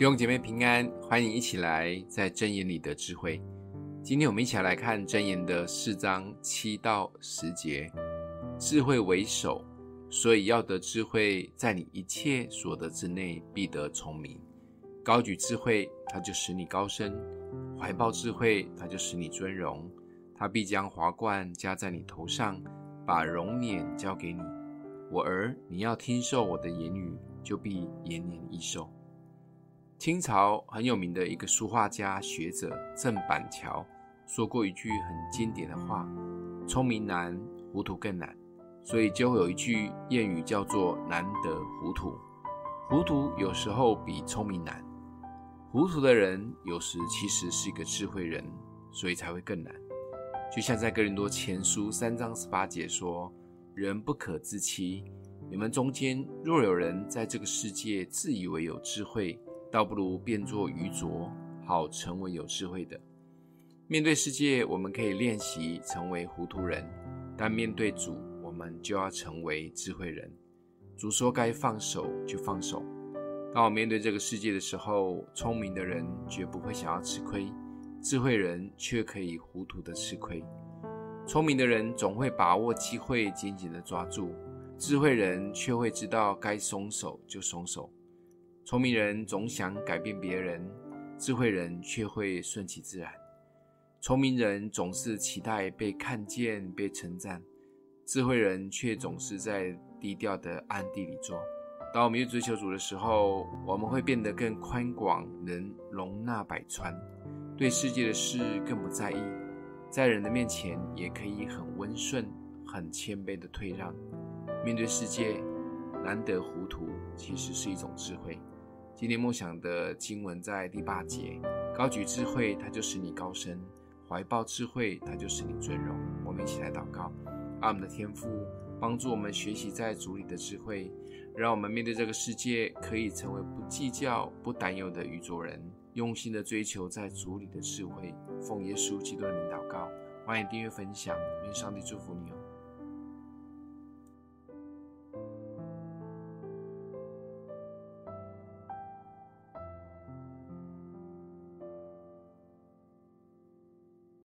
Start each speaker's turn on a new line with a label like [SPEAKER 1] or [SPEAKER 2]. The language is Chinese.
[SPEAKER 1] 弟兄姐妹平安，欢迎一起来在箴言里得智慧。今天我们一起来看箴言的四章七到十节。智慧为首，所以要得智慧，在你一切所得之内必得聪明。高举智慧，它就使你高升；怀抱智慧，它就使你尊荣。它必将华冠加在你头上，把荣冕交给你。我儿，你要听受我的言语，就必延年益寿。清朝很有名的一个书画家学者郑板桥说过一句很经典的话：“聪明难，糊涂更难。”所以就会有一句谚语叫做“难得糊涂”。糊涂有时候比聪明难，糊涂的人有时其实是一个智慧人，所以才会更难。就像在哥林多前书三章十八节说：“人不可自欺，你们中间若有人在这个世界自以为有智慧。”倒不如变作愚拙，好成为有智慧的。面对世界，我们可以练习成为糊涂人；但面对主，我们就要成为智慧人。主说该放手就放手。当我面对这个世界的时候，聪明的人绝不会想要吃亏，智慧人却可以糊涂的吃亏。聪明的人总会把握机会，紧紧的抓住；智慧人却会知道该松手就松手。聪明人总想改变别人，智慧人却会顺其自然。聪明人总是期待被看见、被称赞，智慧人却总是在低调的暗地里做。当我们越追求主的时候，我们会变得更宽广，能容纳百川，对世界的事更不在意，在人的面前也可以很温顺、很谦卑的退让。面对世界，难得糊涂，其实是一种智慧。今天梦想的经文在第八节，高举智慧，它就使你高升；怀抱智慧，它就使你尊荣。我们一起来祷告，爱我们的天父，帮助我们学习在主里的智慧，让我们面对这个世界，可以成为不计较、不担忧的愚拙人，用心的追求在主里的智慧。奉耶稣基督的名祷告，欢迎订阅分享，愿上帝祝福你哦。